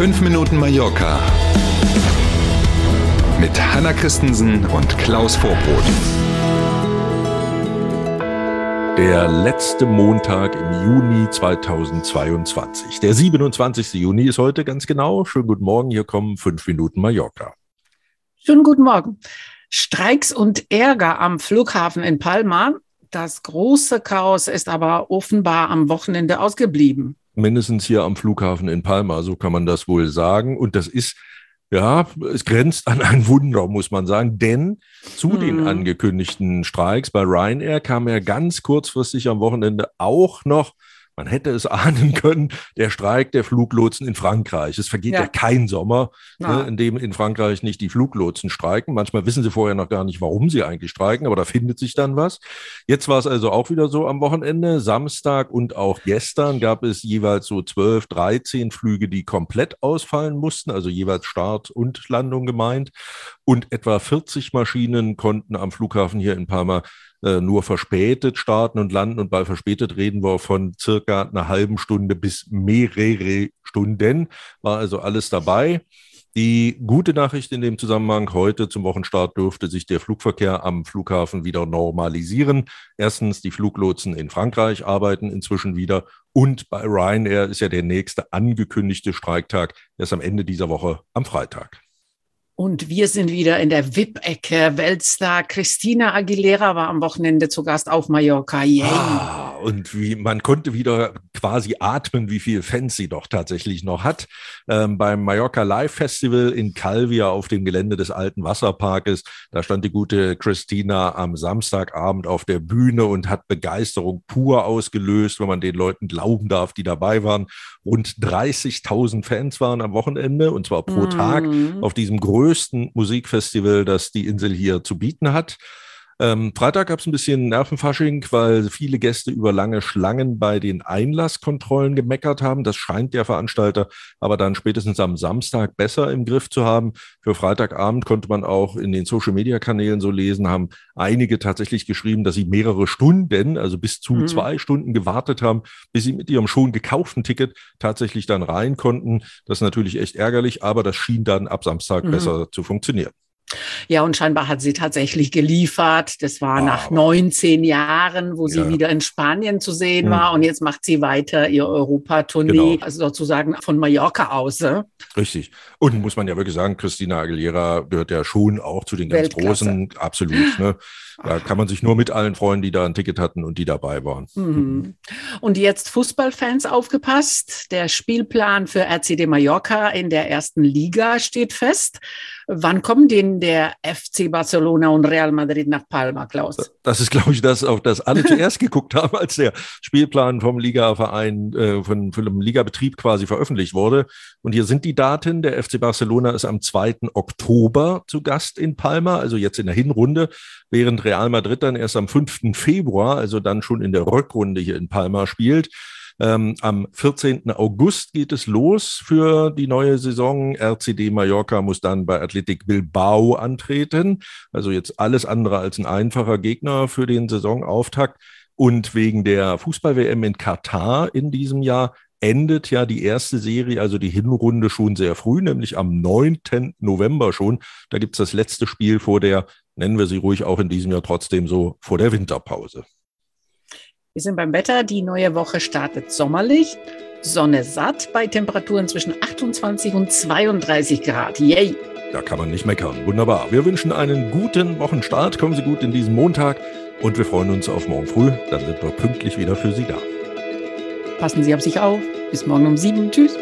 5 Minuten Mallorca mit Hanna Christensen und Klaus Vorbrot. Der letzte Montag im Juni 2022. Der 27. Juni ist heute ganz genau. Schönen guten Morgen, hier kommen 5 Minuten Mallorca. Schönen guten Morgen. Streiks und Ärger am Flughafen in Palma. Das große Chaos ist aber offenbar am Wochenende ausgeblieben mindestens hier am Flughafen in Palma, so kann man das wohl sagen. Und das ist, ja, es grenzt an ein Wunder, muss man sagen, denn zu hm. den angekündigten Streiks bei Ryanair kam ja ganz kurzfristig am Wochenende auch noch man hätte es ahnen können, der Streik der Fluglotsen in Frankreich. Es vergeht ja, ja kein Sommer, ne, in dem in Frankreich nicht die Fluglotsen streiken. Manchmal wissen sie vorher noch gar nicht, warum sie eigentlich streiken, aber da findet sich dann was. Jetzt war es also auch wieder so am Wochenende. Samstag und auch gestern gab es jeweils so 12, 13 Flüge, die komplett ausfallen mussten, also jeweils Start und Landung gemeint. Und etwa 40 Maschinen konnten am Flughafen hier in Palma äh, nur verspätet starten und landen. Und bei verspätet reden wir von circa einer halben Stunde bis mehrere Stunden. War also alles dabei. Die gute Nachricht in dem Zusammenhang heute zum Wochenstart dürfte sich der Flugverkehr am Flughafen wieder normalisieren. Erstens, die Fluglotsen in Frankreich arbeiten inzwischen wieder und bei Ryanair ist ja der nächste angekündigte Streiktag erst am Ende dieser Woche am Freitag. Und wir sind wieder in der VIP-Ecke. Weltstar Christina Aguilera war am Wochenende zu Gast auf Mallorca. Yay. Ah, und wie man konnte wieder quasi atmen, wie viel Fans sie doch tatsächlich noch hat. Ähm, beim Mallorca Live Festival in Calvia auf dem Gelände des alten Wasserparkes, da stand die gute Christina am Samstagabend auf der Bühne und hat Begeisterung pur ausgelöst, wenn man den Leuten glauben darf, die dabei waren. Rund 30.000 Fans waren am Wochenende und zwar pro mm. Tag auf diesem größten Musikfestival, das die Insel hier zu bieten hat. Ähm, Freitag gab es ein bisschen Nervenfasching, weil viele Gäste über lange Schlangen bei den Einlasskontrollen gemeckert haben. Das scheint der Veranstalter aber dann spätestens am Samstag besser im Griff zu haben. Für Freitagabend konnte man auch in den Social-Media-Kanälen so lesen, haben einige tatsächlich geschrieben, dass sie mehrere Stunden, also bis zu mhm. zwei Stunden gewartet haben, bis sie mit ihrem schon gekauften Ticket tatsächlich dann rein konnten. Das ist natürlich echt ärgerlich, aber das schien dann ab Samstag mhm. besser zu funktionieren. Ja, und scheinbar hat sie tatsächlich geliefert. Das war wow. nach 19 Jahren, wo sie ja. wieder in Spanien zu sehen mhm. war. Und jetzt macht sie weiter ihr Europatournee, genau. also sozusagen von Mallorca aus. Äh? Richtig. Und muss man ja wirklich sagen, Christina Aguilera gehört ja schon auch zu den ganz Weltklasse. Großen. Absolut. Ne? Da kann man sich nur mit allen freuen, die da ein Ticket hatten und die dabei waren. Mhm. Und jetzt Fußballfans aufgepasst. Der Spielplan für RCD Mallorca in der ersten Liga steht fest. Wann kommen denn der FC Barcelona und Real Madrid nach Palma, Klaus? Das ist, glaube ich, das, auf das alle zuerst geguckt haben, als der Spielplan vom Ligaverein, äh, von, von dem Ligabetrieb quasi veröffentlicht wurde. Und hier sind die Daten. Der FC Barcelona ist am 2. Oktober zu Gast in Palma, also jetzt in der Hinrunde, während Real Madrid dann erst am 5. Februar, also dann schon in der Rückrunde hier in Palma spielt. Ähm, am 14. August geht es los für die neue Saison. RCD Mallorca muss dann bei Athletic Bilbao antreten. Also jetzt alles andere als ein einfacher Gegner für den Saisonauftakt. Und wegen der Fußball-WM in Katar in diesem Jahr endet ja die erste Serie, also die Hinrunde schon sehr früh, nämlich am 9. November schon. Da gibt es das letzte Spiel vor der, nennen wir sie ruhig auch in diesem Jahr trotzdem so, vor der Winterpause. Wir sind beim Wetter. Die neue Woche startet sommerlich. Sonne satt bei Temperaturen zwischen 28 und 32 Grad. Yay! Da kann man nicht meckern. Wunderbar. Wir wünschen einen guten Wochenstart. Kommen Sie gut in diesen Montag und wir freuen uns auf morgen früh. Dann sind wir pünktlich wieder für Sie da. Passen Sie auf sich auf. Bis morgen um sieben. Tschüss.